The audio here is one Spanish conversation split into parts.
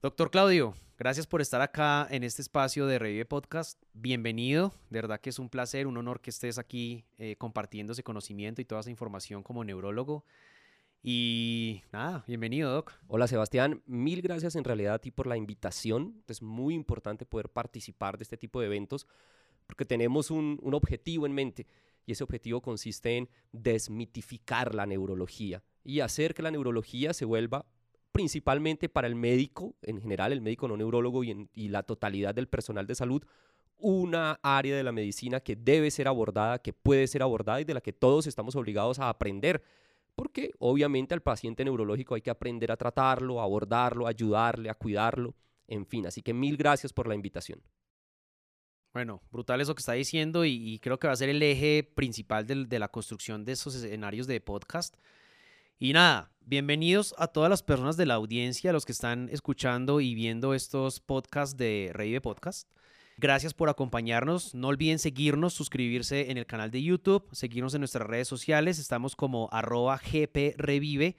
Doctor Claudio, gracias por estar acá en este espacio de Revive Podcast. Bienvenido, de verdad que es un placer, un honor que estés aquí eh, compartiendo ese conocimiento y toda esa información como neurólogo. Y nada, bienvenido, Doc. Hola, Sebastián. Mil gracias en realidad a ti por la invitación. Es muy importante poder participar de este tipo de eventos porque tenemos un, un objetivo en mente y ese objetivo consiste en desmitificar la neurología y hacer que la neurología se vuelva principalmente para el médico, en general el médico no neurólogo y, y la totalidad del personal de salud, una área de la medicina que debe ser abordada, que puede ser abordada y de la que todos estamos obligados a aprender. Porque obviamente al paciente neurológico hay que aprender a tratarlo, a abordarlo, a ayudarle, a cuidarlo, en fin. Así que mil gracias por la invitación. Bueno, brutal eso que está diciendo y, creo que va a ser el eje principal de la construcción de esos escenarios de podcast. Y nada, bienvenidos a todas las personas de la audiencia, los que están escuchando y viendo estos podcasts de Revive Podcast. Gracias por acompañarnos. No olviden seguirnos, suscribirse en el canal de YouTube, seguirnos en nuestras redes sociales. Estamos como arroba gprevive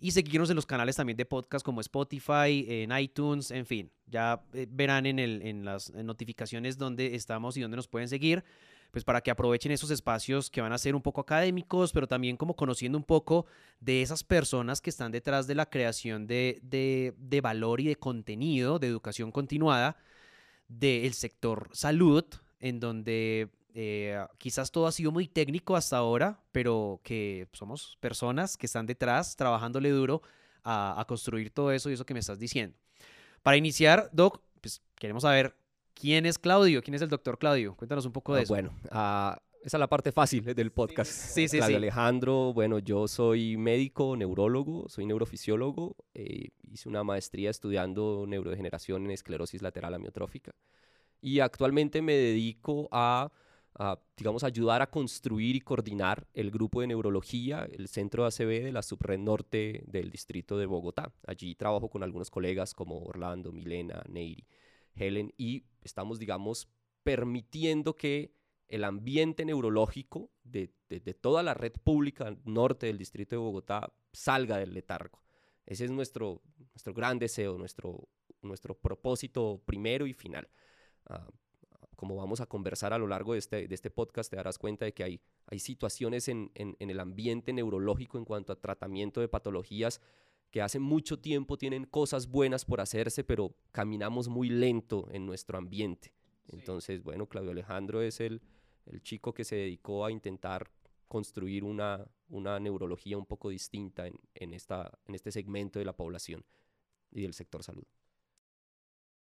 y seguirnos en los canales también de podcast como Spotify, en iTunes, en fin. Ya eh, verán en, el, en las notificaciones dónde estamos y dónde nos pueden seguir pues para que aprovechen esos espacios que van a ser un poco académicos, pero también como conociendo un poco de esas personas que están detrás de la creación de, de, valor y de contenido, de educación continuada del sector salud, en donde eh, quizás todo ha sido muy técnico hasta ahora, pero que somos personas que están detrás trabajándole duro a, a construir todo eso y eso que me estás diciendo. Para iniciar, Doc, pues queremos saber ¿Quién es Claudio? ¿Quién es el doctor Claudio? Cuéntanos un poco de ah, eso. Bueno, uh, esa es la parte fácil del podcast. Sí, sí, Claudio Alejandro, bueno, yo soy médico, neurólogo, soy neurofisiólogo. Eh, hice una maestría estudiando neurodegeneración en esclerosis lateral amiotrófica. Y actualmente me dedico a, a, digamos, ayudar a construir y coordinar el grupo de neurología, el centro ACB de la subred norte del distrito de Bogotá. Allí trabajo con algunos colegas como Orlando, Milena, Neiri. Helen, y estamos, digamos, permitiendo que el ambiente neurológico de, toda la red pública norte del distrito de Bogotá salga del letargo. Ese es nuestro, nuestro gran deseo, nuestro, nuestro propósito primero y final. Ah, como vamos a conversar a lo largo de este, de este podcast, te darás cuenta de que hay, hay situaciones en, en, en, el ambiente neurológico en cuanto a tratamiento de patologías que hace mucho tiempo tienen cosas buenas por hacerse, pero caminamos muy lento en nuestro ambiente. Entonces, bueno, Claudio Alejandro es el, el, chico que se dedicó a intentar construir una, una neurología un poco distinta en, en, esta, en este segmento de la población y del sector salud.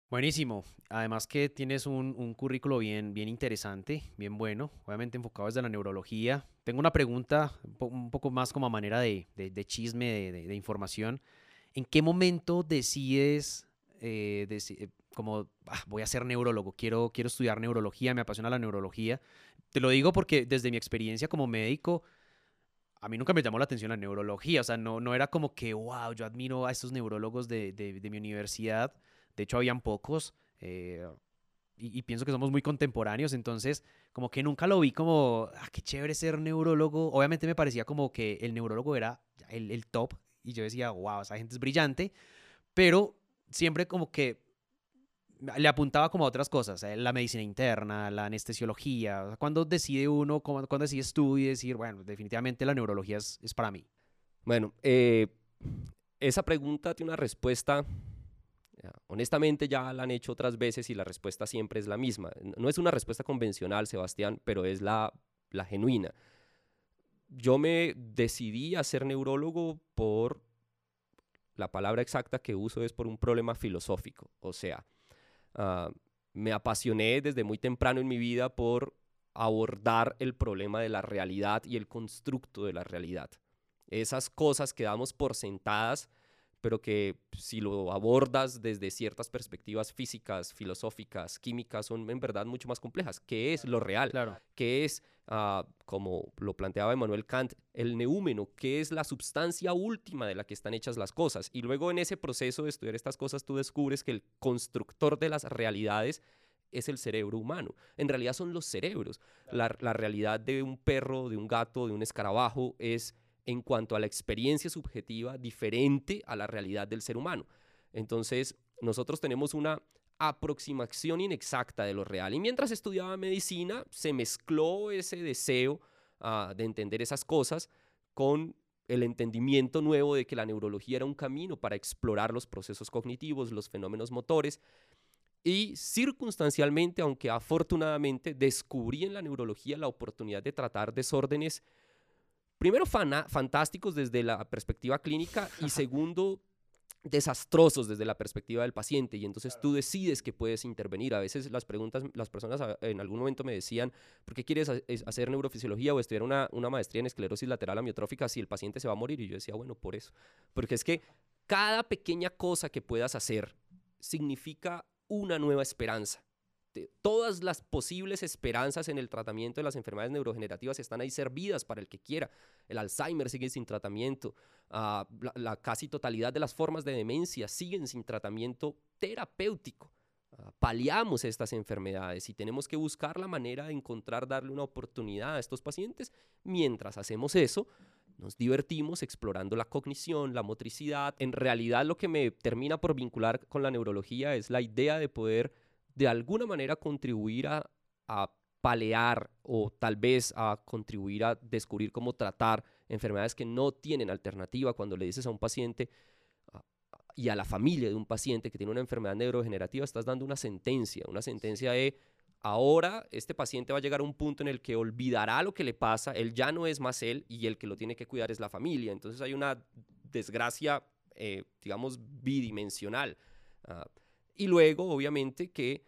Buenísimo. Además que tienes un, un, currículo bien, bien interesante, bien bueno, obviamente enfocado desde la neurología. Tengo una pregunta un, poco más como a manera de, de, chisme, de, de, información. ¿En qué momento decides, eh, eh como, ah, voy a ser neurólogo, quiero, quiero estudiar neurología, me apasiona la neurología? Te lo digo porque desde mi experiencia como médico, a mí nunca me llamó la atención la neurología. O sea, no, no era como que, wow, yo admiro a estos neurólogos de, de mi universidad de hecho, habían pocos. Eh, y, pienso que somos muy contemporáneos, entonces como que nunca lo vi como, ah, qué chévere ser neurólogo. Obviamente me parecía como que el neurólogo era el, top y yo decía, wow, esa gente es brillante, pero siempre como que le apuntaba como a otras cosas, eh, la medicina interna, la anestesiología. cuando decide uno, cuando decide estudiar y decir, bueno, definitivamente la neurología es, es para mí? Bueno, eh, esa pregunta tiene una respuesta Honestamente ya la han hecho otras veces y la respuesta siempre es la misma. No es una respuesta convencional, Sebastián, pero es la, la genuina. Yo me decidí a ser neurólogo por, la palabra exacta que uso es por un problema filosófico. O sea, uh, me apasioné desde muy temprano en mi vida por abordar el problema de la realidad y el constructo de la realidad. Esas cosas que damos por sentadas pero que si lo abordas desde ciertas perspectivas físicas, filosóficas, químicas, son en verdad mucho más complejas. ¿Qué es lo real? Claro. ¿Qué es, ah, como lo planteaba Emmanuel Kant, el neúmeno? ¿Qué es la sustancia última de la que están hechas las cosas? Y luego en ese proceso de estudiar estas cosas tú descubres que el constructor de las realidades es el cerebro humano. En realidad son los cerebros. La, la realidad de un perro, de un gato, de un escarabajo es en cuanto a la experiencia subjetiva diferente a la realidad del ser humano. Entonces, nosotros tenemos una aproximación inexacta de lo real. Y mientras estudiaba medicina, se mezcló ese deseo ah, de entender esas cosas con el entendimiento nuevo de que la neurología era un camino para explorar los procesos cognitivos, los fenómenos motores. Y circunstancialmente, aunque afortunadamente, descubrí en la neurología la oportunidad de tratar desórdenes, primero fantásticos desde la perspectiva clínica y segundo, desastrosos desde la perspectiva del paciente y entonces tú decides que puedes intervenir. A veces las preguntas, las personas en algún momento me decían, ¿por qué quieres hacer neurofisiología o estudiar una, una maestría en esclerosis lateral amiotrófica si el paciente se va a morir? Y yo decía, bueno, por eso. Porque es que cada pequeña cosa que puedas hacer significa una nueva esperanza todas las posibles esperanzas en el tratamiento de las enfermedades neurogenerativas están ahí servidas para el que quiera. El Alzheimer sigue sin tratamiento, ah, la, casi totalidad de las formas de demencia siguen sin tratamiento terapéutico. Uh, paliamos estas enfermedades y tenemos que buscar la manera de encontrar, darle una oportunidad a estos pacientes. Mientras hacemos eso, nos divertimos explorando la cognición, la motricidad. En realidad lo que me termina por vincular con la neurología es la idea de poder de alguna manera contribuir a, palear o tal vez a contribuir a descubrir cómo tratar enfermedades que no tienen alternativa cuando le dices a un paciente y a la familia de un paciente que tiene una enfermedad neurodegenerativa, estás dando una sentencia, una sentencia de ahora este paciente va a llegar a un punto en el que olvidará lo que le pasa, él ya no es más él y el que lo tiene que cuidar es la familia. Entonces hay una desgracia, eh, digamos, bidimensional. Ah, y luego, obviamente, que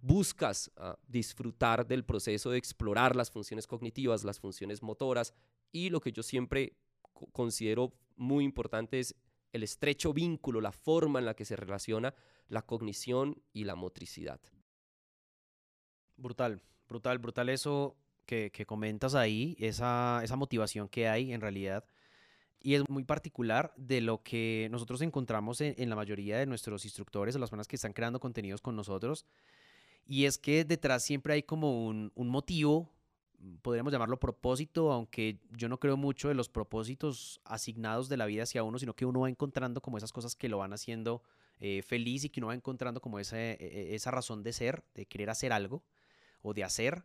buscas ah, disfrutar del proceso de explorar las funciones cognitivas, las funciones motoras y lo que yo siempre considero muy importante es el estrecho vínculo, la forma en la que se relaciona la cognición y la motricidad. Brutal, brutal, brutal eso que, comentas ahí, esa, esa motivación que hay en realidad y es muy particular de lo que nosotros encontramos en, la mayoría de nuestros instructores o las personas que están creando contenidos con nosotros. Y es que detrás siempre hay como un, motivo, podríamos llamarlo propósito, aunque yo no creo mucho de los propósitos asignados de la vida hacia uno, sino que uno va encontrando como esas cosas que lo van haciendo eh, feliz y que uno va encontrando como esa, e, e, esa razón de ser, de querer hacer algo o de hacer.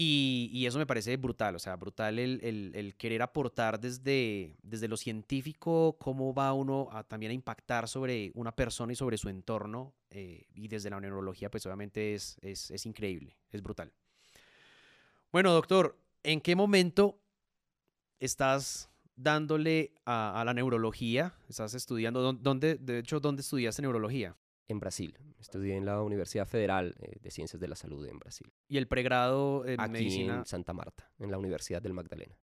Y, eso me parece brutal, o sea, brutal el, querer aportar desde, desde lo científico, cómo va uno también a impactar sobre una persona y sobre su entorno. Eh, y desde la neurología, pues obviamente es, es, increíble, es brutal. Bueno, doctor, ¿en qué momento estás dándole a, a la neurología? ¿Estás estudiando? ¿Dónde, de hecho, dónde estudiaste neurología? En Brasil. Estudié en la Universidad Federal eh, de Ciencias de la Salud en Brasil. ¿Y el pregrado en Aquí medicina? en Santa Marta, en la Universidad del Magdalena.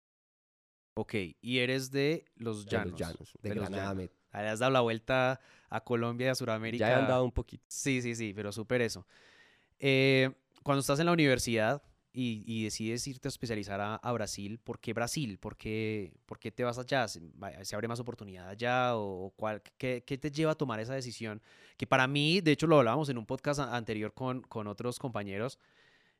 Ok, y eres de Los Llanos. De Los Llanos, de, Granada. Me... Has dado la vuelta a Colombia y a Sudamérica. Ya he andado un poquito. Sí, sí, sí, pero súper eso. Eh, cuando estás en la universidad, y, decides irte a especializar a, Brasil, ¿por qué Brasil? ¿Por qué, ¿Por qué, te vas allá? ¿Se, abre más oportunidad allá? ¿O cuál, qué, qué, te lleva a tomar esa decisión? Que para mí, de hecho lo hablábamos en un podcast anterior con, con otros compañeros,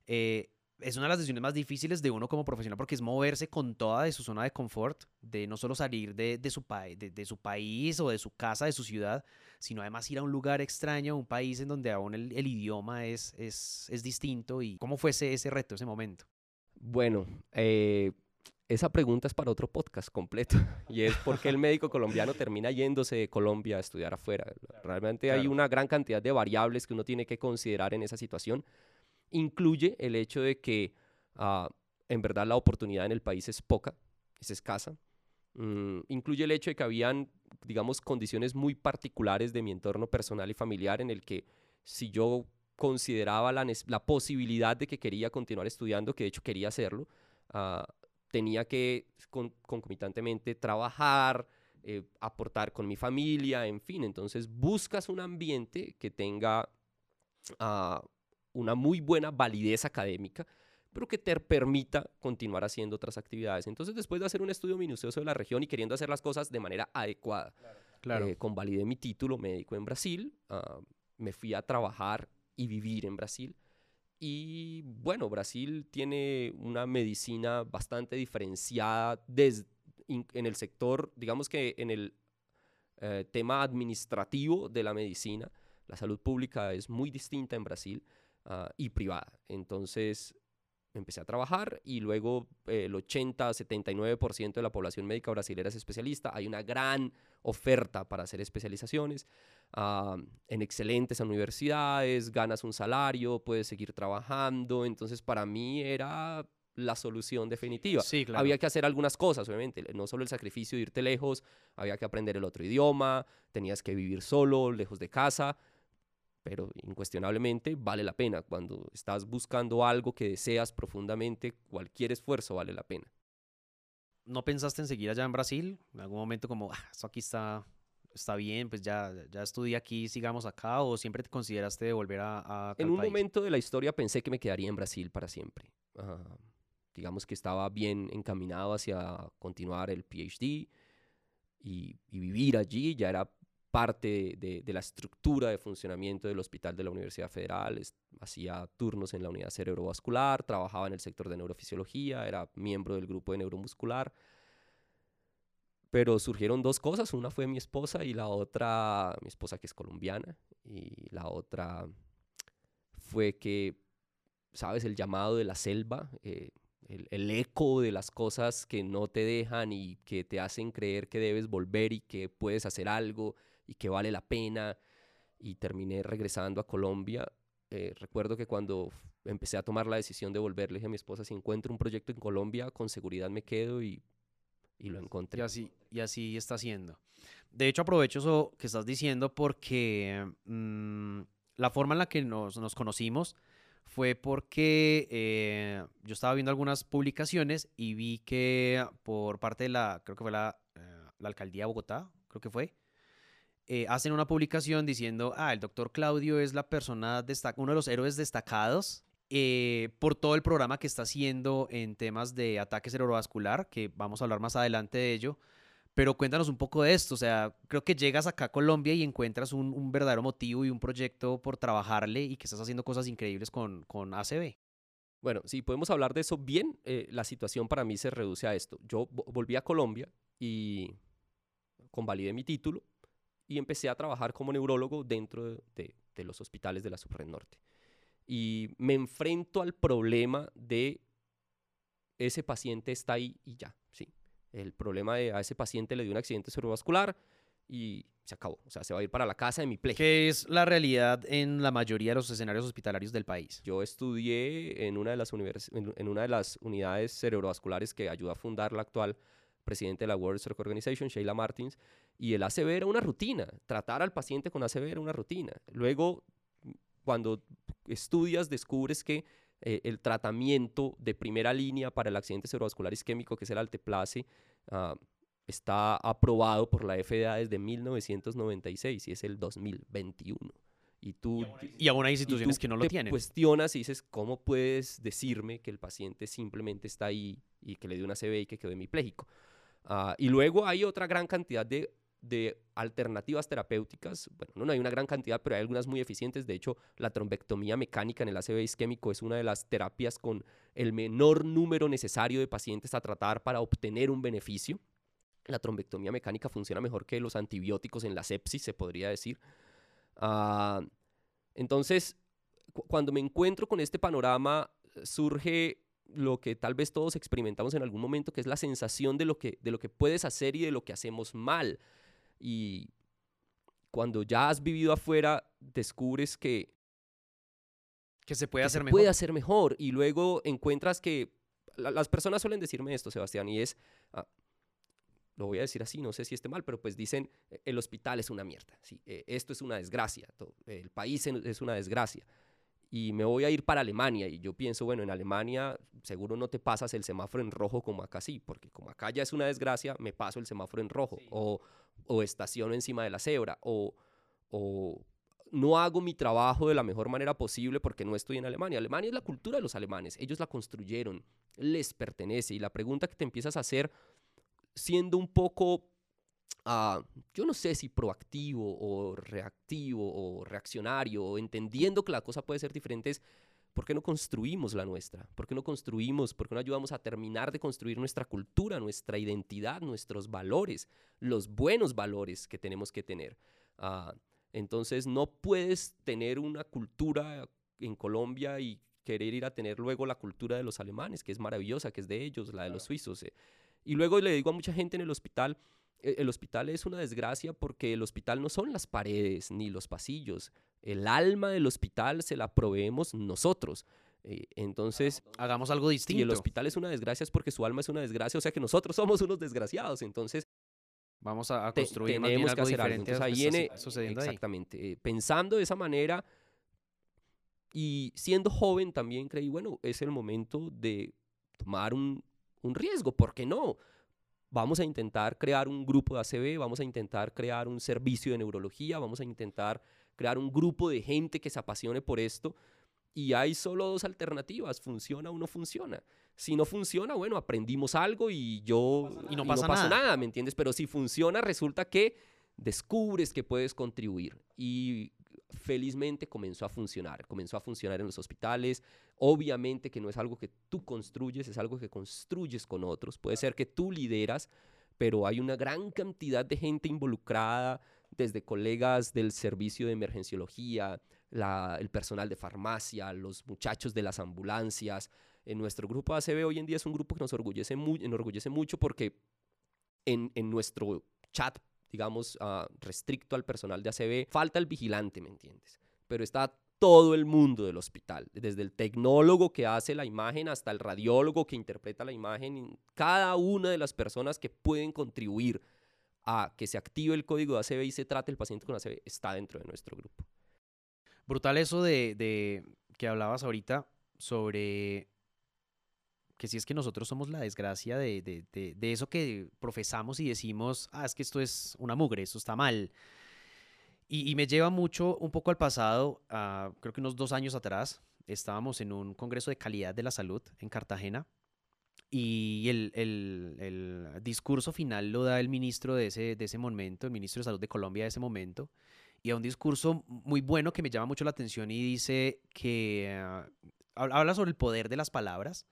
eh, es una de las decisiones más difíciles de uno como profesional porque es moverse con toda de su zona de confort, de no solo salir de, de su, de, de, su país o de su casa, de su ciudad, sino además ir a un lugar extraño, un país en donde aún el, idioma es, es, es, distinto. ¿Y cómo fue ese, ese reto, ese momento? Bueno, eh, esa pregunta es para otro podcast completo y es por qué el médico colombiano termina yéndose de Colombia a estudiar afuera. Realmente hay una gran cantidad de variables que uno tiene que considerar en esa situación. Incluye el hecho de que ah, en verdad la oportunidad en el país es poca, es escasa. Mm, incluye el hecho de que habían, digamos, condiciones muy particulares de mi entorno personal y familiar en el que si yo consideraba la, la posibilidad de que quería continuar estudiando, que de hecho quería hacerlo, ah, tenía que concomitantemente trabajar, eh, aportar con mi familia, en fin. Entonces buscas un ambiente que tenga uh, una muy buena validez académica, pero que te permita continuar haciendo otras actividades. Entonces, después de hacer un estudio minucioso de la región y queriendo hacer las cosas de manera adecuada, claro. Eh, convalidé mi título médico en Brasil, uh, me fui a trabajar y vivir en Brasil. Y bueno, Brasil tiene una medicina bastante diferenciada desde, en el sector, digamos que en el eh, tema administrativo de la medicina. La salud pública es muy distinta en Brasil ah, y privada. Entonces empecé a trabajar y luego eh, el 80-79% de la población médica brasileña es especialista. Hay una gran oferta para hacer especializaciones ah, en excelentes universidades, ganas un salario, puedes seguir trabajando. Entonces para mí era la solución definitiva. Sí, claro. Había que hacer algunas cosas, obviamente, no solo el sacrificio de irte lejos, había que aprender el otro idioma, tenías que vivir solo, lejos de casa, pero incuestionablemente vale la pena. Cuando estás buscando algo que deseas profundamente, cualquier esfuerzo vale la pena. ¿No pensaste en seguir allá en Brasil? En algún momento como, ah, esto aquí está, está bien, pues ya, ya estudié aquí, sigamos acá, o siempre te consideraste de volver a... a en un momento de la historia pensé que me quedaría en Brasil para siempre. Uh, digamos que estaba bien encaminado hacia continuar el PhD y, vivir allí, ya era parte de, la estructura de funcionamiento del hospital de la Universidad Federal, hacía turnos en la unidad cerebrovascular, trabajaba en el sector de neurofisiología, era miembro del grupo de neuromuscular. Pero surgieron dos cosas, una fue mi esposa y la otra, mi esposa que es colombiana, y la otra fue que, sabes, el llamado de la selva, eh, el, eco de las cosas que no te dejan y que te hacen creer que debes volver y que puedes hacer algo y que vale la pena. Y terminé regresando a Colombia. Eh, recuerdo que cuando empecé a tomar la decisión de volver, le dije a mi esposa, si encuentro un proyecto en Colombia, con seguridad me quedo y, y lo encontré. Y así, y así está siendo. De hecho, aprovecho eso que estás diciendo porque mm, la forma en la que nos, nos conocimos fue porque eh, yo estaba viendo algunas publicaciones y vi que por parte de la, creo que fue la, eh, la alcaldía de Bogotá, creo que fue, eh, hacen una publicación diciendo, ah, el doctor Claudio es la persona, uno de los héroes destacados por todo el programa que está haciendo en temas de ataque cerebrovascular, que vamos a hablar más adelante de ello. Pero cuéntanos un poco de esto, o sea, creo que llegas acá a Colombia y encuentras un, verdadero motivo y un proyecto por trabajarle y que estás haciendo cosas increíbles con, con ACB. Bueno, si podemos hablar de eso bien, eh, la situación para mí se reduce a esto. Yo volví a Colombia y convalidé mi título y empecé a trabajar como neurólogo dentro de, de los hospitales de la Subred Norte. Y me enfrento al problema de ese paciente está ahí y ya, sí, el problema de a ese paciente le dio un accidente cerebrovascular y se acabó. O sea, se va a ir para la casa de mi play. ¿Qué es la realidad en la mayoría de los escenarios hospitalarios del país? Yo estudié en una de las, en una de las unidades cerebrovasculares que ayudó a fundar la actual presidente de la World Stroke Organization, Sheila Martins, y el ACV era una rutina. Tratar al paciente con ACV era una rutina. Luego, cuando estudias, descubres que eh, el tratamiento de primera línea para el accidente cerebrovascular isquémico, que es el alteplase, ah, está aprobado por la FDA desde 1996 y es el 2021. Y tú y aún hay instituciones que no lo te tienen. Cuestionas y dices, ¿cómo puedes decirme que el paciente simplemente está ahí y que le dio una CB y que quedó hemipléjico? Uh, y luego hay otra gran cantidad de de alternativas terapéuticas, bueno, no hay una gran cantidad, pero hay algunas muy eficientes. De hecho, la trombectomía mecánica en el ACV isquémico es una de las terapias con el menor número necesario de pacientes a tratar para obtener un beneficio. La trombectomía mecánica funciona mejor que los antibióticos en la sepsis, se podría decir. Ah, entonces, cuando me encuentro con este panorama, surge lo que tal vez todos experimentamos en algún momento, que es la sensación de lo que, de lo que puedes hacer y de lo que hacemos mal. Y cuando ya has vivido afuera, descubres que... Que se puede hacer se mejor. puede hacer mejor. Y luego encuentras que... las personas suelen decirme esto, Sebastián, y es... Ah, lo voy a decir así, no sé si esté mal, pero pues dicen, e, el hospital es una mierda, ¿sí? E, esto es una desgracia, el país es una desgracia y me voy a ir para Alemania. Y yo pienso, bueno, en Alemania seguro no te pasas el semáforo en rojo como acá sí, porque como acá ya es una desgracia, me paso el semáforo en rojo o, o estaciono encima de la cebra o, o no hago mi trabajo de la mejor manera posible porque no estoy en Alemania. Alemania es la cultura de los alemanes, ellos la construyeron, les pertenece. Y la pregunta que te empiezas a hacer siendo un poco Ah, yo no sé si proactivo o reactivo o reaccionario, o entendiendo que la cosa puede ser diferente, es ¿Por qué no construimos la nuestra? ¿Por qué no construimos? ¿Por qué no ayudamos a terminar de construir nuestra cultura, nuestra identidad, nuestros valores, los buenos valores que tenemos que tener? Ah, entonces no puedes tener una cultura en Colombia y querer ir a tener luego la cultura de los alemanes, que es maravillosa, que es de ellos, la de los suizos. Eh. Y luego le digo a mucha gente en el hospital, el hospital es una desgracia porque el hospital no son las paredes ni los pasillos. El alma del hospital se la proveemos nosotros. Eh, entonces, hagamos algo distinto. Y el hospital es una desgracia es porque su alma es una desgracia, o sea que nosotros somos unos desgraciados. Entonces, Vamos a, construir tenemos que hacer diferente algo. ahí viene, exactamente, eh, pensando de esa manera y siendo joven también creí, bueno, es el momento de tomar un, un riesgo, ¿por qué no? Vamos a intentar crear un grupo de ACB, vamos a intentar crear un servicio de neurología, vamos a intentar crear un grupo de gente que se apasione por esto. Y hay solo dos alternativas, funciona o no funciona. Si no funciona, bueno, aprendimos algo y yo y no pasa, nada. nada, ¿me entiendes? Pero si funciona, resulta que descubres que puedes contribuir. Y felizmente comenzó a funcionar, comenzó a funcionar en los hospitales. Obviamente que no es algo que tú construyes, es algo que construyes con otros. Puede ser que tú lideras, pero hay una gran cantidad de gente involucrada, desde colegas del servicio de emergenciología, el personal de farmacia, los muchachos de las ambulancias, en nuestro grupo ACB hoy en día es un grupo que nos orgullece, enorgullece mucho porque en, nuestro chat, digamos, uh, restricto al personal de ACB, falta el vigilante, ¿me entiendes? Pero está todo el mundo del hospital, desde el tecnólogo que hace la imagen hasta el radiólogo que interpreta la imagen, cada una de las personas que pueden contribuir a que se active el código de ACB y se trate el paciente con ACB está dentro de nuestro grupo. Brutal eso de, de que hablabas ahorita sobre que si es que nosotros somos la desgracia de, de, de, eso que profesamos y decimos, ah, es que esto es una mugre, esto está mal. Y, y me lleva mucho un poco al pasado, creo que unos dos años atrás, estábamos en un congreso de calidad de la salud en Cartagena y el, el, el discurso final lo da el ministro de ese, de ese momento, el ministro de Salud de Colombia de ese momento, y a un discurso muy bueno que me llama mucho la atención y dice que ah, habla sobre el poder de las palabras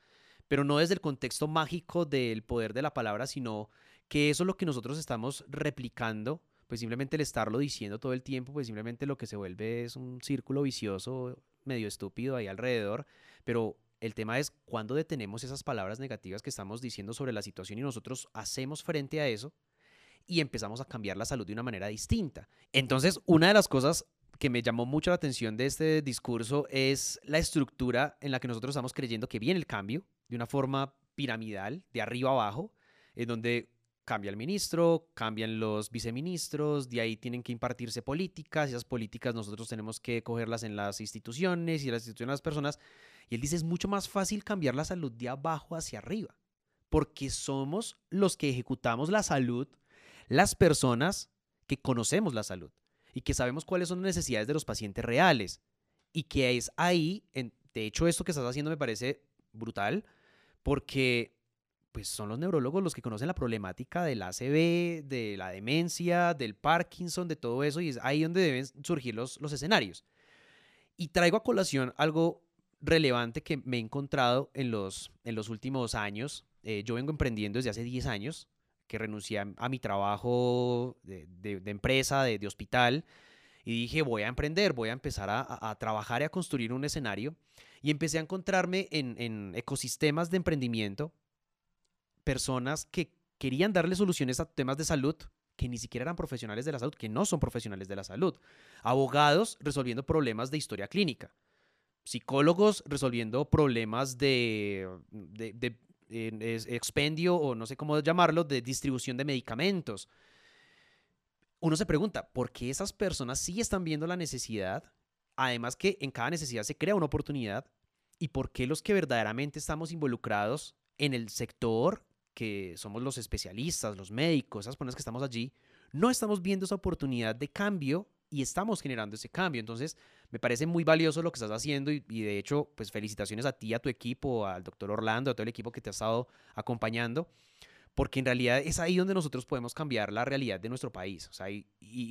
pero no desde el contexto mágico del poder de la palabra, sino que eso es lo que nosotros estamos replicando, pues simplemente el estarlo diciendo todo el tiempo, pues simplemente lo que se vuelve es un círculo vicioso medio estúpido ahí alrededor, pero el tema es cuándo detenemos esas palabras negativas que estamos diciendo sobre la situación y nosotros hacemos frente a eso y empezamos a cambiar la salud de una manera distinta. Entonces, una de las cosas que me llamó mucho la atención de este discurso es la estructura en la que nosotros estamos creyendo que viene el cambio, de una forma piramidal, de arriba abajo, en donde cambia el ministro, cambian los viceministros, de ahí tienen que impartirse políticas, y esas políticas nosotros tenemos que cogerlas en las instituciones y las instituciones de las personas. Y él dice, es mucho más fácil cambiar la salud de abajo hacia arriba, porque somos los que ejecutamos la salud, las personas que conocemos la salud y que sabemos cuáles son las necesidades de los pacientes reales. Y que es ahí, en, de hecho esto que estás haciendo me parece brutal, porque pues son los neurólogos los que conocen la problemática del ACV, de la demencia, del Parkinson, de todo eso, y es ahí donde deben surgir los, los escenarios. Y traigo a colación algo relevante que me he encontrado en los, en los últimos años. Eh, yo vengo emprendiendo desde hace 10 años, que renuncié a, mi trabajo de, de, empresa, de, de, hospital, y dije, voy a emprender, voy a empezar a, a trabajar y a construir un escenario y empecé a encontrarme en, ecosistemas de emprendimiento personas que querían darle soluciones a temas de salud que ni siquiera eran profesionales de la salud, que no son profesionales de la salud. Abogados resolviendo problemas de historia clínica. Psicólogos resolviendo problemas de, de, expendio o no sé cómo llamarlo, de distribución de medicamentos. Uno se pregunta, ¿por qué esas personas sí están viendo la necesidad Además que en cada necesidad se crea una oportunidad. Y por qué los que verdaderamente estamos involucrados en el sector, que somos los especialistas, los médicos, esas personas que estamos allí, no estamos viendo esa oportunidad de cambio y estamos generando ese cambio. Entonces, me parece muy valioso lo que estás haciendo y, de hecho, pues felicitaciones a ti, a tu equipo, al doctor Orlando, a todo el equipo que te ha estado acompañando, porque en realidad es ahí donde nosotros podemos cambiar la realidad de nuestro país, o sea, y,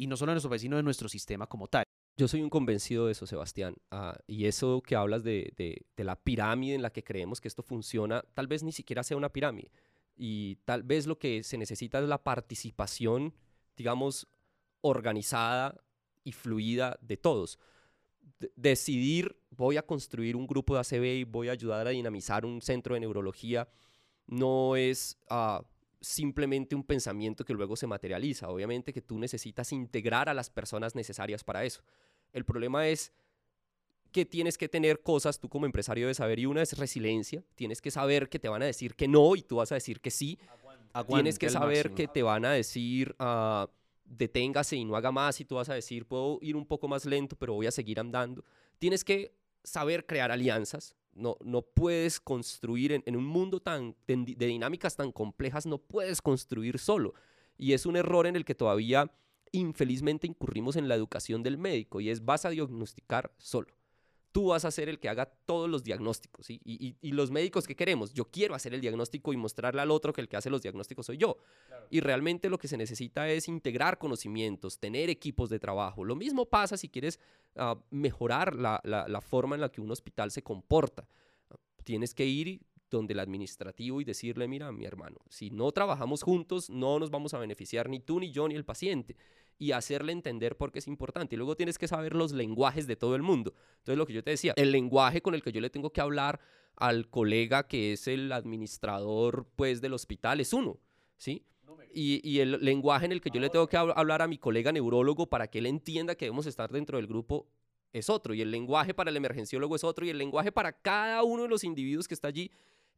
no solo de nuestro país, sino de nuestro sistema como tal Yo soy un convencido de eso, Sebastián. Ah, y eso que hablas de, de, la pirámide en la que creemos que esto funciona, tal vez ni siquiera sea una pirámide. Y tal vez lo que se necesita es la participación, digamos, organizada y fluida de todos. decidir, voy a construir un grupo de ACB y voy a ayudar a dinamizar un centro de neurología, no es ah, simplemente un pensamiento que luego se materializa. Obviamente que tú necesitas integrar a las personas necesarias para eso. El problema es que tienes que tener cosas, tú como empresario de saber, y una es resiliencia, tienes que saber que te van a decir que no y tú vas a decir que sí. tienes que saber que te van a decir, uh, deténgase y no haga más y tú vas a decir, puedo ir un poco más lento, pero voy a seguir andando. Tienes que saber crear alianzas, no, no puedes construir en, un mundo tan, de, dinámicas tan complejas, no puedes construir solo. Y es un error en el que todavía infelizmente incurrimos en la educación del médico y es vas a diagnosticar solo tú vas a ser el que haga todos los diagnósticos. Y, los médicos que queremos, yo quiero hacer el diagnóstico y mostrarle al otro que el que hace los diagnósticos soy yo. Y realmente lo que se necesita es integrar conocimientos, tener equipos de trabajo. Lo mismo pasa si quieres ah, mejorar la, la, forma en la que un hospital se comporta. Tienes que ir donde el administrativo y decirle, mira, mi hermano, si no trabajamos juntos, no nos vamos a beneficiar ni tú, ni yo, ni el paciente y hacerle entender por qué es importante. Y luego tienes que saber los lenguajes de todo el mundo. Entonces, lo que yo te decía, el lenguaje con el que yo le tengo que hablar al colega que es el administrador pues del hospital es uno, ¿sí? Y, y, el lenguaje en el que yo le tengo que hablar a mi colega neurólogo para que él entienda que debemos estar dentro del grupo es otro. Y el lenguaje para el emergenciólogo es otro. Y el lenguaje para cada uno de los individuos que está allí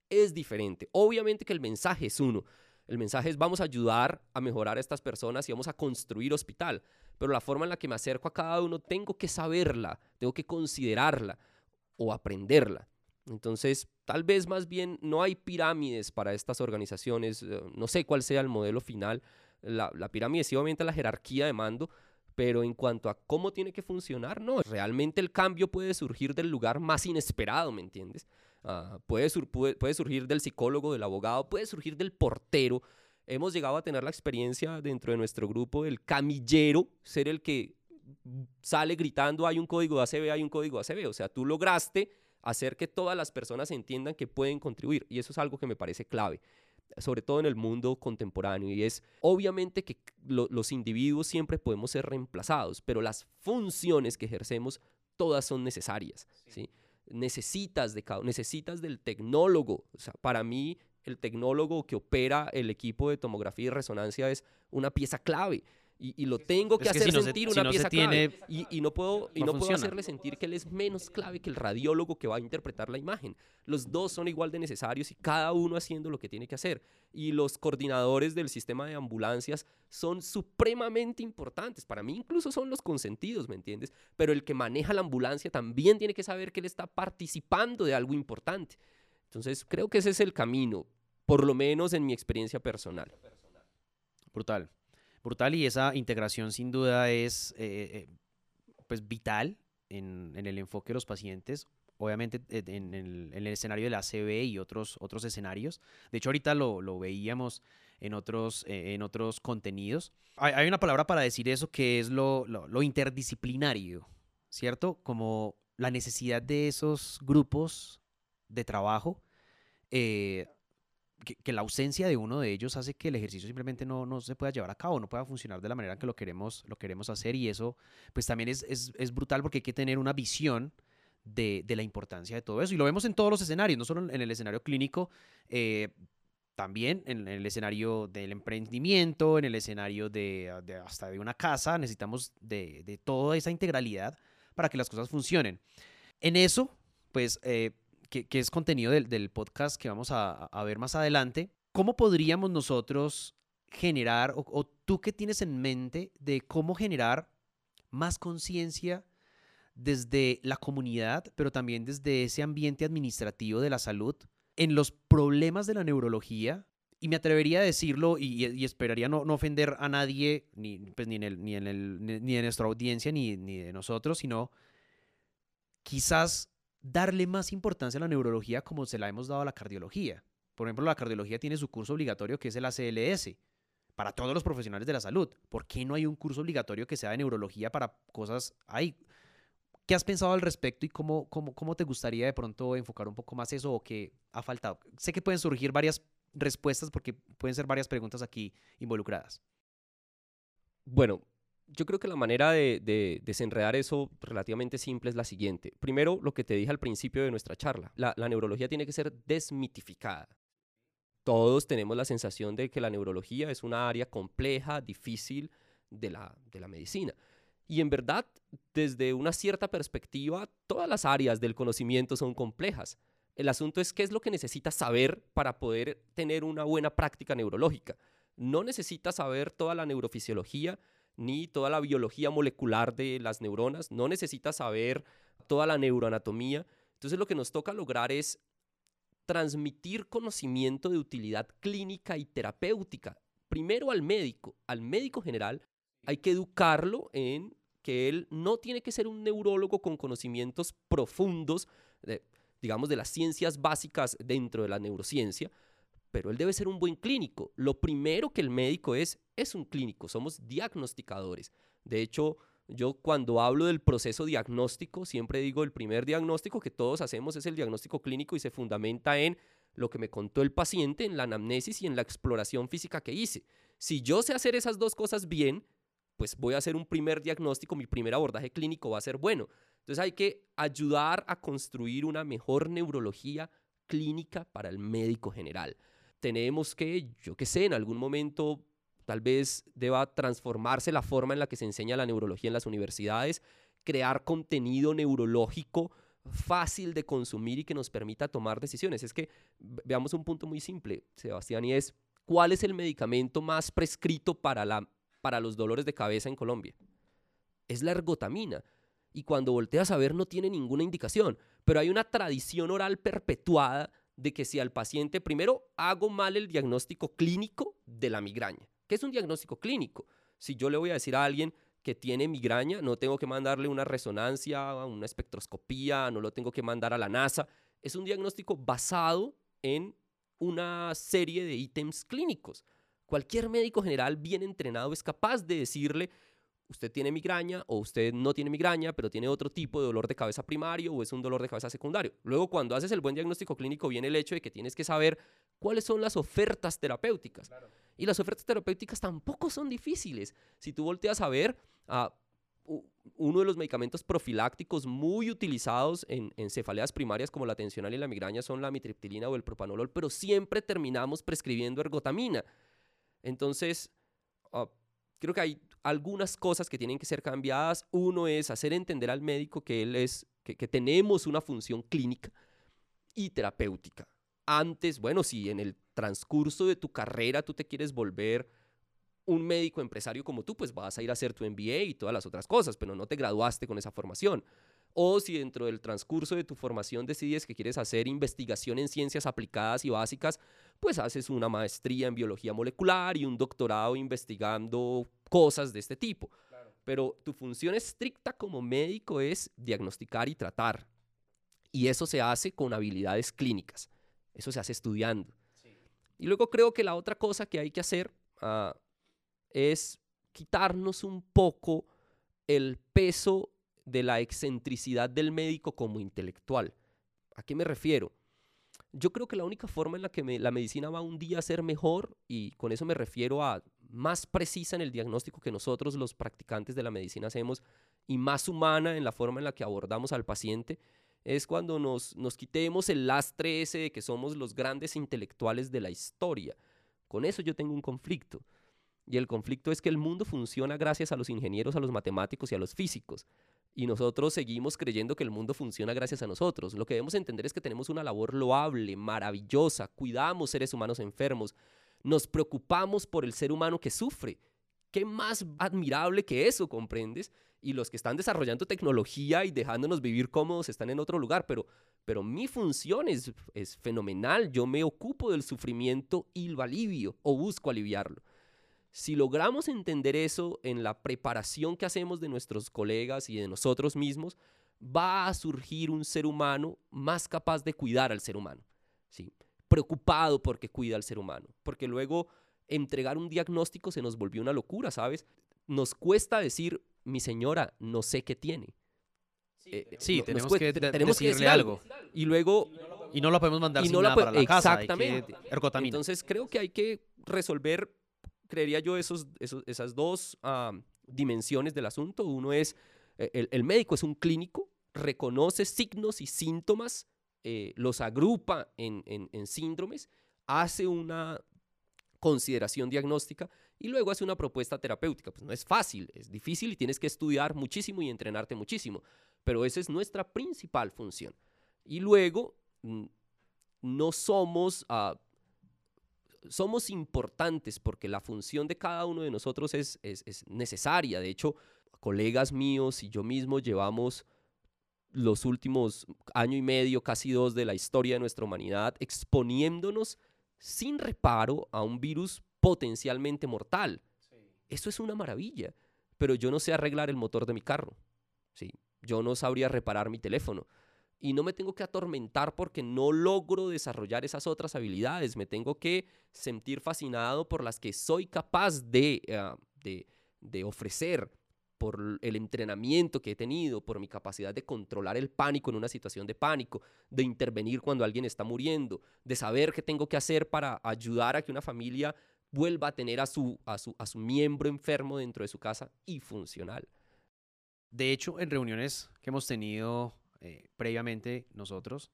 es diferente. Obviamente que el mensaje es uno. El mensaje es vamos a ayudar a mejorar a estas personas y vamos a construir hospital. Pero la forma en la que me acerco a cada uno tengo que saberla, tengo que considerarla o aprenderla. Entonces, tal vez más bien no hay pirámides para estas organizaciones. Eh, no sé cuál sea el modelo final. La, la pirámide sí, obviamente la jerarquía de mando, pero en cuanto a cómo tiene que funcionar, no, realmente el cambio puede surgir del lugar más inesperado, ¿me entiendes? Ah, puede, puede, surgir del psicólogo, del abogado, puede surgir del portero. Hemos llegado a tener la experiencia dentro de nuestro grupo del camillero, ser el que sale gritando hay un código de ACB, hay un código de ACB. O sea, tú lograste hacer que todas las personas entiendan que pueden contribuir. Y eso es algo que me parece clave, sobre todo en el mundo contemporáneo. Y es obviamente que los individuos siempre podemos ser reemplazados, pero las funciones que ejercemos todas son necesarias. ¿sí? Necesitas, de, necesitas del tecnólogo. Para mí, el tecnólogo que opera el equipo de tomografía y resonancia es una pieza clave. Y, lo tengo que, hacer sentir una pieza clave. Y, no puedo, y no puedo hacerle sentir que él es menos clave que el radiólogo que va a interpretar la imagen. Los dos son igual de necesarios y cada uno haciendo lo que tiene que hacer. Y los coordinadores del sistema de ambulancias son supremamente importantes. Para mí incluso son los consentidos, ¿me entiendes? Pero el que maneja la ambulancia también tiene que saber que él está participando de algo importante. Entonces creo que ese es el camino, por lo menos en mi experiencia personal. Brutal brutal y esa integración sin duda es eh, eh, pues vital en, el enfoque de los pacientes obviamente eh, en el, escenario de la CB y otros, otros escenarios. De hecho, ahorita lo, veíamos en otros, en otros contenidos. Hay, una palabra para decir eso que es lo, interdisciplinario, ¿cierto? Como la necesidad de esos grupos de trabajo que, la ausencia de uno de ellos hace que el ejercicio simplemente no, no, se pueda llevar a cabo, no pueda funcionar de la manera que lo queremos, lo queremos hacer y eso pues también es, es, es brutal porque hay que tener una visión de, de, la importancia de todo eso y lo vemos en todos los escenarios, no solo en el escenario clínico, eh, también en, el escenario del emprendimiento, en el escenario de, de hasta de una casa, necesitamos de, de, toda esa integralidad para que las cosas funcionen. En eso, pues eh, que, es contenido del, podcast que vamos a, ver más adelante, ¿cómo podríamos nosotros generar, o, tú qué tienes en mente de cómo generar más conciencia desde la comunidad, pero también desde ese ambiente administrativo de la salud, en los problemas de la neurología? Y me atrevería a decirlo y, esperaría no, ofender a nadie, ni, pues, ni, en el, ni, en el, ni, en nuestra audiencia, ni, ni de nosotros, sino quizás darle más importancia a la neurología como se la hemos dado a la cardiología. Por ejemplo, la cardiología tiene su curso obligatorio que es el ACLS para todos los profesionales de la salud. ¿Por qué no hay un curso obligatorio que sea de neurología para cosas? Hay ¿Qué has pensado al respecto y cómo, cómo, cómo te gustaría de pronto enfocar un poco más eso o qué ha faltado? Sé que pueden surgir varias respuestas porque pueden ser varias preguntas aquí involucradas. Bueno, yo creo que la manera de, desenredar eso relativamente simple es la siguiente. Primero, lo que te dije al principio de nuestra charla, la, neurología tiene que ser desmitificada. Todos tenemos la sensación de que la neurología es una área compleja, difícil de la, de la medicina. Y en verdad, desde una cierta perspectiva, todas las áreas del conocimiento son complejas. El asunto es qué es lo que necesitas saber para poder tener una buena práctica neurológica. No necesitas saber toda la neurofisiología, ni toda la biología molecular de las neuronas, no necesitas saber toda la neuroanatomía. Entonces lo que nos toca lograr es transmitir conocimiento de utilidad clínica y terapéutica. Primero al médico, al médico general, hay que educarlo en que él no tiene que ser un neurólogo con conocimientos profundos, digamos, de las ciencias básicas dentro de la neurociencia, pero él debe ser un buen clínico. Lo primero que el médico es, es un clínico, somos diagnosticadores. De hecho, yo cuando hablo del proceso diagnóstico, siempre digo el primer diagnóstico que todos hacemos es el diagnóstico clínico y se fundamenta en lo que me contó el paciente, en la anamnesis y en la exploración física que hice. Si yo sé hacer esas dos cosas bien, pues voy a hacer un primer diagnóstico, mi primer abordaje clínico va a ser bueno. Entonces hay que ayudar a construir una mejor neurología clínica para el médico general tenemos que, yo qué sé, en algún momento tal vez deba transformarse la forma en la que se enseña la neurología en las universidades, crear contenido neurológico fácil de consumir y que nos permita tomar decisiones. Es que veamos un punto muy simple, Sebastián, y es, ¿cuál es el medicamento más prescrito para, la, para los dolores de cabeza en Colombia? Es la ergotamina. Y cuando volteas a ver no tiene ninguna indicación, pero hay una tradición oral perpetuada de que si al paciente, primero, hago mal el diagnóstico clínico de la migraña. ¿Qué es un diagnóstico clínico? Si yo le voy a decir a alguien que tiene migraña, no tengo que mandarle una resonancia, una espectroscopía, no lo tengo que mandar a la NASA. Es un diagnóstico basado en una serie de ítems clínicos. Cualquier médico general bien entrenado es capaz de decirle, usted tiene migraña o usted no tiene migraña, pero tiene otro tipo de dolor de cabeza primario o es un dolor de cabeza secundario. Luego, cuando haces el buen diagnóstico clínico, viene el hecho de que tienes que saber cuáles son las ofertas terapéuticas. Y las ofertas terapéuticas tampoco son difíciles. Si tú volteas a ver, a uno de los medicamentos profilácticos muy utilizados en, cefaleas primarias como la tensional y la migraña son la mitriptilina o el propanolol, pero siempre terminamos prescribiendo ergotamina. Entonces, ah, creo que hay algunas cosas que tienen que ser cambiadas. Uno es hacer entender al médico que él es, que, tenemos una función clínica y terapéutica. Antes, bueno, si en el transcurso de tu carrera tú te quieres volver un médico empresario como tú, pues vas a ir a hacer tu MBA y todas las otras cosas, pero no te graduaste con esa formación. O si dentro del transcurso de tu formación decides que quieres hacer investigación en ciencias aplicadas y básicas, pues haces una maestría en biología molecular y un doctorado investigando cosas de este tipo. Pero tu función estricta como médico es diagnosticar y tratar. Y eso se hace con habilidades clínicas. Eso se hace estudiando. Y luego creo que la otra cosa que hay que hacer ah, es quitarnos un poco el peso de la excentricidad del médico como intelectual. ¿A qué me refiero? Yo creo que la única forma en la que la medicina va un día a ser mejor, y con eso me refiero a más precisa en el diagnóstico que nosotros los practicantes de la medicina hacemos, y más humana en la forma en la que abordamos al paciente, es cuando nos, nos quitemos el lastre ese de que somos los grandes intelectuales de la historia. Con eso yo tengo un conflicto. Y el conflicto es que el mundo funciona gracias a los ingenieros, a los matemáticos y a los físicos y nosotros seguimos creyendo que el mundo funciona gracias a nosotros. Lo que debemos entender es que tenemos una labor loable, maravillosa, cuidamos seres humanos enfermos, nos preocupamos por el ser humano que sufre. ¿Qué más admirable que eso, comprendes? Y los que están desarrollando tecnología y dejándonos vivir cómodos están en otro lugar, pero, pero mi función es, es fenomenal. Yo me ocupo del sufrimiento y lo alivio o busco aliviarlo. Si logramos entender eso en la preparación que hacemos de nuestros colegas y de nosotros mismos, va a surgir un ser humano más capaz de cuidar al ser humano, ¿sí? Preocupado porque cuida al ser humano, porque luego entregar un diagnóstico se nos volvió una locura, ¿sabes? Nos cuesta decir, mi señora, no sé qué tiene. sí, tenemos, que, tenemos que decirle algo. Y luego... Y no lo podemos mandar sin nada para la casa. Exactamente. Entonces creo que hay que resolver, creería yo, esos, esas dos dimensiones del asunto. Uno es, el, el médico es un clínico, reconoce signos y síntomas, eh, los agrupa en, síndromes, hace una consideración diagnóstica y luego hace una propuesta terapéutica. Pues no es fácil, es difícil y tienes que estudiar muchísimo y entrenarte muchísimo, pero esa es nuestra principal función. Y luego, mm, no somos... Ah, somos importantes porque la función de cada uno de nosotros es, es necesaria. De hecho, colegas míos y yo mismo llevamos los últimos año y medio, casi dos de la historia de nuestra humanidad, exponiéndonos sin reparo a un virus potencialmente mortal. Eso es una maravilla, pero yo no sé arreglar el motor de mi carro. ¿sí? Yo no sabría reparar mi teléfono. Y no me tengo que atormentar porque no logro desarrollar esas otras habilidades. Me tengo que sentir fascinado por las que soy capaz de, ah, de, de ofrecer por el entrenamiento que he tenido, por mi capacidad de controlar el pánico en una situación de pánico, de intervenir cuando alguien está muriendo, de saber qué tengo que hacer para ayudar a que una familia vuelva a tener a su, a su, a su miembro enfermo dentro de su casa y funcional. De hecho, en reuniones que hemos tenido eh, previamente nosotros,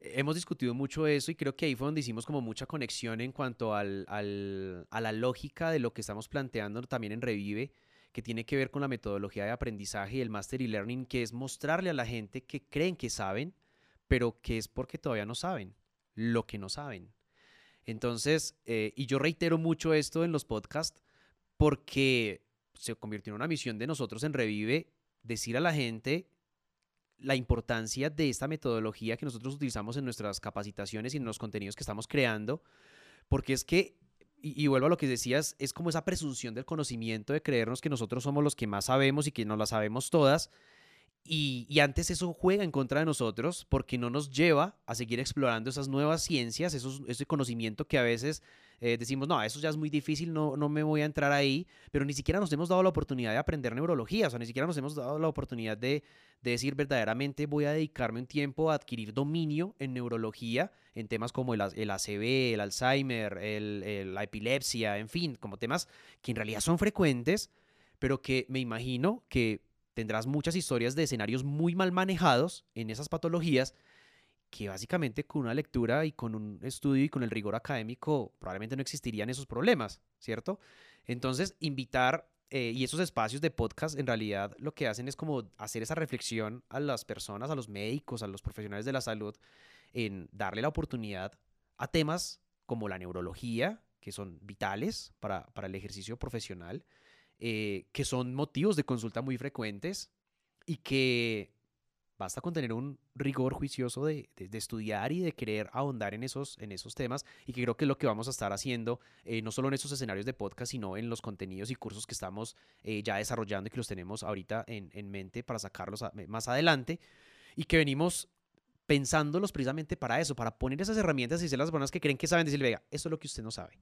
hemos discutido mucho eso y creo que ahí fue donde hicimos como mucha conexión en cuanto al, al, a la lógica de lo que estamos planteando también en Revive que tiene que ver con la metodología de aprendizaje y el Master e Learning, que es mostrarle a la gente que creen que saben, pero que es porque todavía no saben lo que no saben. Entonces, eh, y yo reitero mucho esto en los podcasts porque se convirtió en una misión de nosotros en Revive decir a la gente la importancia de esta metodología que nosotros utilizamos en nuestras capacitaciones y en los contenidos que estamos creando, porque es que y, vuelvo a lo que decías, es como esa presunción del conocimiento de creernos que nosotros somos los que más sabemos y que no la sabemos todas. Y, y, antes eso juega en contra de nosotros porque no nos lleva a seguir explorando esas nuevas ciencias, esos, ese conocimiento que a veces eh, decimos, no, eso ya es muy difícil, no, no me voy a entrar ahí, pero ni siquiera nos hemos dado la oportunidad de aprender neurología, o sea, ni siquiera nos hemos dado la oportunidad de, de decir verdaderamente voy a dedicarme un tiempo a adquirir dominio en neurología, en temas como el, el ACV, el Alzheimer, el, la epilepsia, en fin, como temas que en realidad son frecuentes, pero que me imagino que tendrás muchas historias de escenarios muy mal manejados en esas patologías que básicamente con una lectura y con un estudio y con el rigor académico probablemente no existirían esos problemas, ¿cierto? Entonces, invitar eh, y esos espacios de podcast en realidad lo que hacen es como hacer esa reflexión a las personas, a los médicos, a los profesionales de la salud, en darle la oportunidad a temas como la neurología, que son vitales para, el ejercicio profesional, eh, que son motivos de consulta muy frecuentes y que Basta con tener un rigor juicioso de, estudiar y de querer ahondar en esos, en esos temas y que creo que es lo que vamos a estar haciendo, eh, no solo en esos escenarios de podcast, sino en los contenidos y cursos que estamos eh, ya desarrollando y que los tenemos ahorita en, mente para sacarlos más adelante y que venimos pensándolos precisamente para eso, para poner esas herramientas y ser las personas que creen que saben decirle, venga, eso es lo que usted no sabe.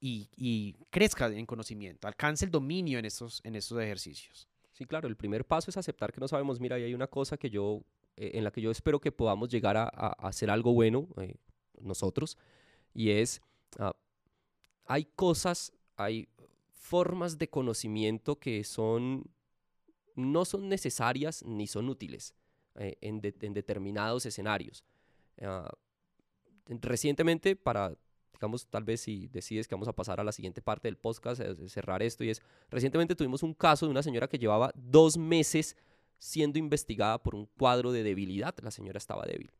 Y, y crezca en conocimiento, alcance el dominio en estos, en estos ejercicios. Sí, claro, el primer paso es aceptar que no sabemos, mira, y hay una cosa que yo, eh, en la que yo espero que podamos llegar a, hacer algo bueno eh, nosotros, y es, ah, hay cosas, hay formas de conocimiento que son, no son necesarias ni son útiles eh, en, determinados escenarios. Ah, recientemente, para digamos, tal vez si decides que vamos a pasar a la siguiente parte del podcast, cerrar esto, y es, recientemente tuvimos un caso de una señora que llevaba dos meses siendo investigada por un cuadro de debilidad. La señora estaba débil.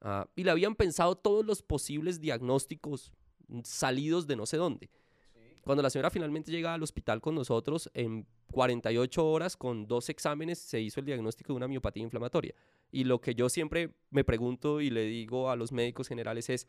Ah, y le habían pensado todos los posibles diagnósticos salidos de no sé dónde. Cuando la señora finalmente llega al hospital con nosotros, en 48 horas, con dos exámenes, se hizo el diagnóstico de una miopatía inflamatoria. Y lo que yo siempre me pregunto y le digo a los médicos generales es,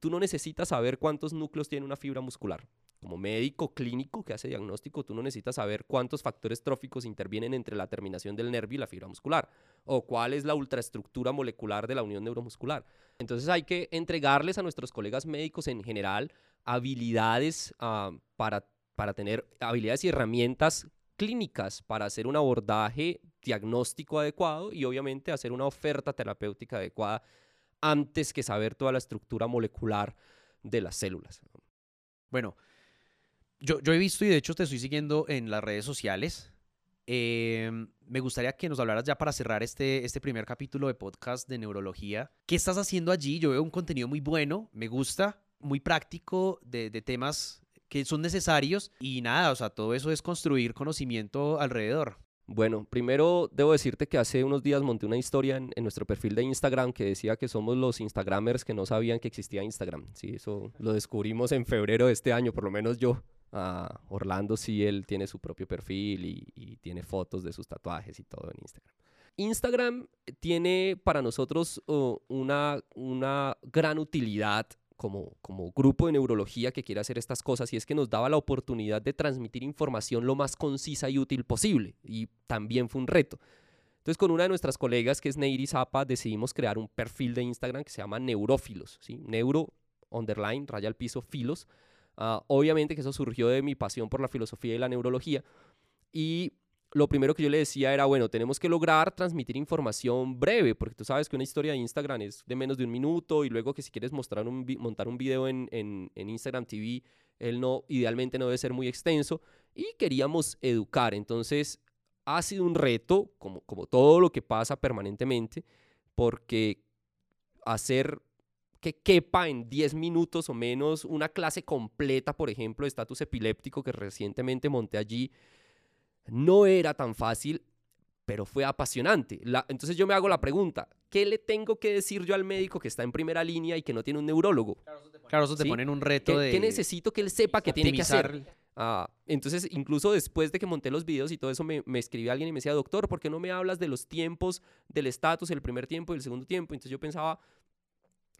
tú no necesitas saber cuántos núcleos tiene una fibra muscular. Como médico clínico que hace diagnóstico, tú no necesitas saber cuántos factores tróficos intervienen entre la terminación del nervio y la fibra muscular, o cuál es la ultraestructura molecular de la unión neuromuscular. Entonces hay que entregarles a nuestros colegas médicos en general habilidades ah, para, para tener habilidades y herramientas clínicas para hacer un abordaje diagnóstico adecuado y obviamente hacer una oferta terapéutica adecuada antes que saber toda la estructura molecular de las células. Bueno, yo, he visto y de hecho te estoy siguiendo en las redes sociales. Em, me gustaría que nos hablaras ya para cerrar este, este primer capítulo de podcast de neurología. ¿Qué estás haciendo allí? Yo veo un contenido muy bueno, me gusta, muy práctico de, de temas que son necesarios y nada, o sea, todo eso es construir conocimiento alrededor. Bueno, primero debo decirte que hace unos días monté una historia en, nuestro perfil de Instagram que decía que somos los Instagramers que no sabían que existía Instagram. Sí, eso lo descubrimos en febrero de este año, por lo menos yo. Ah, Orlando sí, él tiene su propio perfil y, tiene fotos de sus tatuajes y todo en Instagram. Instagram tiene para nosotros oh, una, una gran utilidad como, como grupo de neurología que quiere hacer estas cosas y es que nos daba la oportunidad de transmitir información lo más concisa y útil posible y también fue un reto. Entonces con una de nuestras colegas que es Neiri Zapa decidimos crear un perfil de Instagram que se llama Neurófilos, ¿sí? Neuro underline, raya al piso, filos. Ah, obviamente que eso surgió de mi pasión por la filosofía y la neurología y lo primero que yo le decía era, bueno, tenemos que lograr transmitir información breve, porque tú sabes que una historia de Instagram es de menos de un minuto y luego que si quieres mostrar un, montar un video en, en, Instagram TV, él no, idealmente no debe ser muy extenso y queríamos educar. Entonces, ha sido un reto, como, como todo lo que pasa permanentemente, porque hacer que quepa en 10 minutos o menos una clase completa, por ejemplo, de estatus epiléptico que recientemente monté allí, no era tan fácil, pero fue apasionante. entonces yo me hago la pregunta, ¿qué le tengo que decir yo al médico que está en primera línea y que no tiene un neurólogo? Claro, eso te, pone en un reto de... ¿Qué necesito que él sepa que tiene que hacer? Ah, entonces, incluso después de que monté los videos y todo eso, me, me escribió alguien y me decía, doctor, ¿por qué no me hablas de los tiempos del estatus, el primer tiempo y el segundo tiempo? Entonces yo pensaba,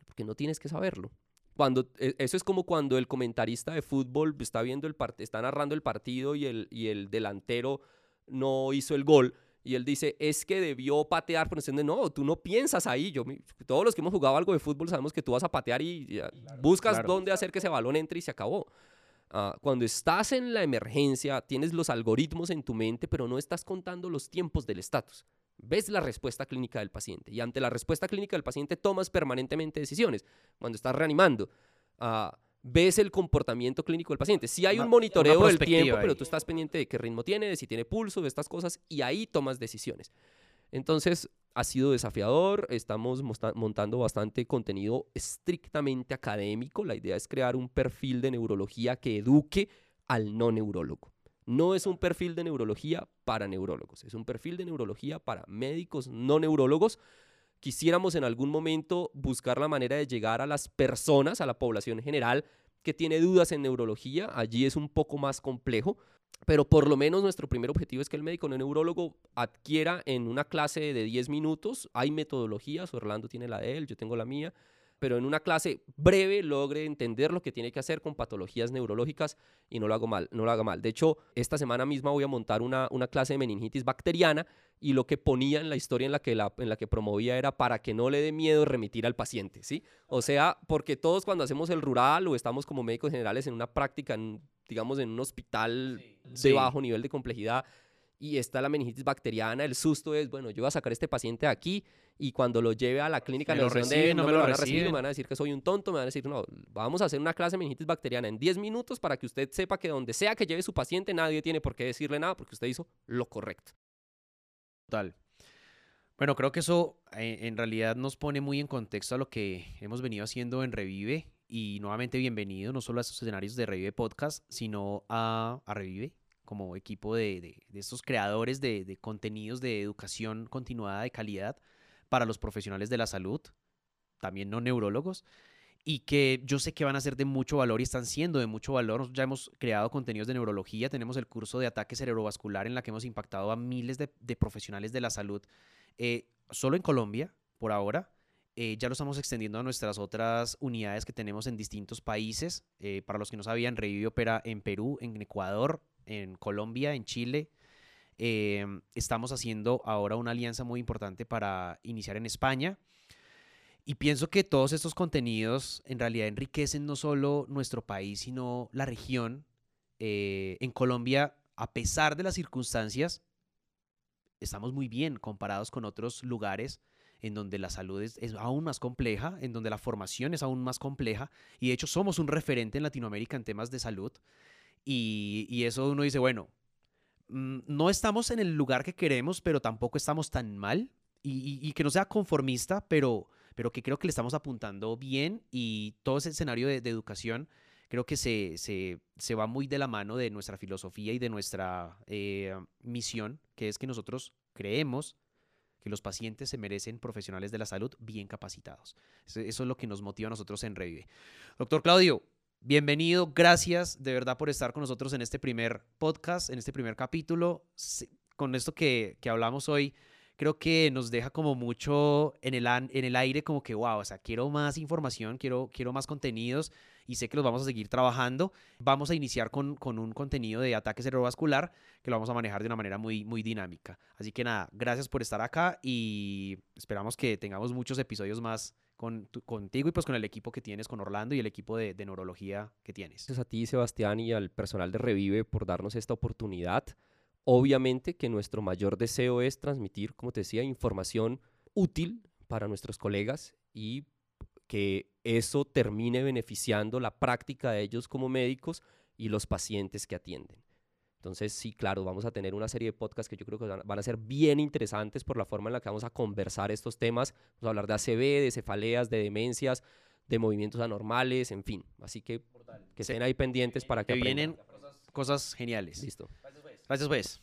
porque no tienes que saberlo. Cuando, e, eso es como cuando el comentarista de fútbol está viendo el está narrando el partido y el, y el delantero no hizo el gol. Y él dice, es que debió patear, pero no, tú no piensas ahí. Yo, todos los que hemos jugado algo de fútbol sabemos que tú vas a patear y, buscas dónde hacer que ese balón entre y se acabó. Ah, cuando estás en la emergencia, tienes los algoritmos en tu mente, pero no estás contando los tiempos del estatus ves la respuesta clínica del paciente y ante la respuesta clínica del paciente tomas permanentemente decisiones. Cuando estás reanimando, ah, ves el comportamiento clínico del paciente. Si hay un monitoreo del tiempo, pero tú estás pendiente de qué ritmo tiene, de si tiene pulso, de estas cosas, y ahí tomas decisiones. Entonces, ha sido desafiador, estamos montando bastante contenido estrictamente académico. La idea es crear un perfil de neurología que eduque al no neurólogo. No es un perfil de neurología para neurólogos, es un perfil de neurología para médicos no neurólogos. Quisiéramos en algún momento buscar la manera de llegar a las personas, a la población general que tiene dudas en neurología. Allí es un poco más complejo, pero por lo menos nuestro primer objetivo es que el médico no neurólogo adquiera en una clase de 10 minutos, hay metodologías, Orlando tiene la de él, yo tengo la mía, pero en una clase breve logre entender lo que tiene que hacer con patologías neurológicas y no lo hago mal, no lo haga mal. De hecho, esta semana misma voy a montar una, una clase de meningitis bacteriana y lo que ponía en la historia en la que, la, en la que promovía era para que no le dé miedo remitir al paciente, ¿sí? O sea, porque todos cuando hacemos el rural o estamos como médicos generales en una práctica, digamos, en un hospital de bajo nivel de complejidad, y está la meningitis bacteriana, el susto es, bueno, yo voy a sacar a este paciente de aquí y cuando lo lleve a la clínica me lo no, me, lo, van a recibir, me van a decir que soy un tonto, me van a decir, no, vamos a hacer una clase de meningitis bacteriana en 10 minutos para que usted sepa que donde sea que lleve su paciente nadie tiene por qué decirle nada porque usted hizo lo correcto. Total. Bueno, creo que eso eh, en realidad nos pone muy en contexto a lo que hemos venido haciendo en Revive y nuevamente bienvenido no solo a estos escenarios de Revive Podcast, sino a, a Revive como equipo de, de, estos creadores de, de contenidos de educación continuada de calidad para los profesionales de la salud, también no neurólogos, y que yo sé que van a ser de mucho valor y están siendo de mucho valor. ya hemos creado contenidos de neurología, tenemos el curso de ataque cerebrovascular en la que hemos impactado a miles de, profesionales de la salud, eh, solo en Colombia, por ahora. Eh, ya lo estamos extendiendo a nuestras otras unidades que tenemos en distintos países. Eh, para los que no sabían, Revive opera en Perú, en Ecuador, en Colombia, en Chile, Em, estamos haciendo ahora una alianza muy importante para iniciar en España. Y pienso que todos estos contenidos en realidad enriquecen no solo nuestro país, sino la región. Eh, en Colombia, a pesar de las circunstancias, estamos muy bien comparados con otros lugares en donde la salud es, aún más compleja, en donde la formación es aún más compleja, y de hecho somos un referente en Latinoamérica en temas de salud, y, eso uno dice, bueno, mm, no estamos en el lugar que queremos, pero tampoco estamos tan mal, y, que no sea conformista, pero, pero que creo que le estamos apuntando bien, y todo ese escenario de, educación creo que se, se, va muy de la mano de nuestra filosofía y de nuestra eh, misión, que es que nosotros creemos que los pacientes se merecen profesionales de la salud bien capacitados. Eso, es lo que nos motiva a nosotros en Revive. Doctor Claudio, bienvenido, gracias de verdad por estar con nosotros en este primer podcast, en este primer capítulo. Con esto que, que hablamos hoy, creo que nos deja como mucho en el, en el aire, como que, wow, o sea, quiero más información, quiero, quiero más contenidos y sé que los vamos a seguir trabajando. Vamos a iniciar con, con un contenido de ataque cerebrovascular que lo vamos a manejar de una manera muy, muy dinámica. Así que nada, gracias por estar acá y esperamos que tengamos muchos episodios más con, contigo y pues con el equipo que tienes, con Orlando y el equipo de, de neurología que tienes. Gracias a ti, Sebastián, y al personal de Revive por darnos esta oportunidad. Obviamente que nuestro mayor deseo es transmitir, como te decía, información útil para nuestros colegas y que eso termine beneficiando la práctica de ellos como médicos y los pacientes que atienden. Entonces, sí, claro, vamos a tener una serie de podcasts que yo creo que van a ser bien interesantes por la forma en la que vamos a conversar estos temas. Vamos a hablar de ACV, de cefaleas, de demencias, de movimientos anormales, en fin. Así que que estén ahí pendientes para que, que vienen cosas geniales. Listo. Gracias, pues.